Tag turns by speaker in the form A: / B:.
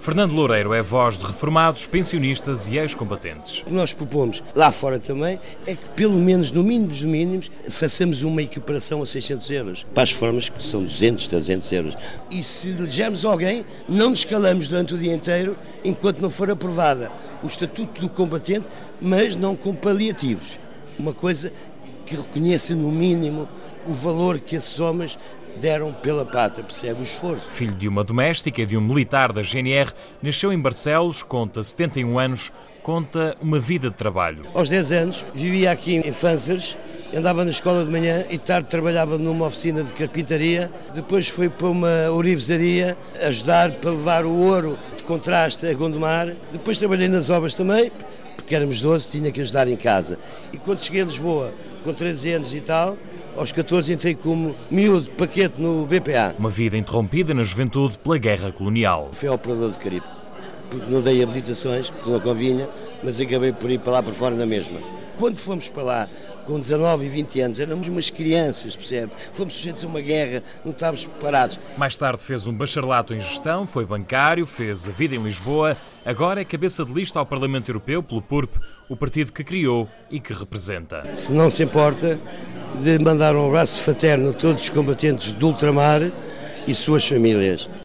A: Fernando Loureiro é voz de reformados, pensionistas e ex-combatentes.
B: O que nós propomos lá fora também é que, pelo menos, no mínimo dos mínimos, façamos uma equiparação a 600 euros. Para as formas que são 200, 300 euros. E se elegermos alguém, não nos calamos durante o dia inteiro enquanto não for aprovada o Estatuto do Combatente, mas não com paliativos. Uma coisa que reconheça, no mínimo, o valor que esses homens deram pela pátria, percebe o esforço.
A: Filho de uma doméstica e de um militar da GNR, nasceu em Barcelos, conta 71 anos, conta uma vida de trabalho.
B: Aos 10 anos, vivia aqui em Fanzers, andava na escola de manhã e tarde trabalhava numa oficina de carpintaria. Depois foi para uma orivesaria ajudar para levar o ouro de contraste a Gondomar. Depois trabalhei nas obras também, porque éramos 12, tinha que ajudar em casa. E quando cheguei a Lisboa, com 13 anos e tal, aos 14 entrei como miúdo paquete no BPA.
A: Uma vida interrompida na juventude pela guerra colonial.
B: Fui operador de Caribe, porque não dei habilitações, porque não convinha, mas acabei por ir para lá para fora na mesma. Quando fomos para lá, com 19 e 20 anos, éramos umas crianças, percebe? Fomos sujeitos a uma guerra, não estávamos preparados.
A: Mais tarde fez um bacharelato em gestão, foi bancário, fez a vida em Lisboa, agora é cabeça de lista ao Parlamento Europeu pelo PURP, o partido que criou e que representa.
B: Se não se importa de mandar um abraço fraterno a todos os combatentes do ultramar e suas famílias.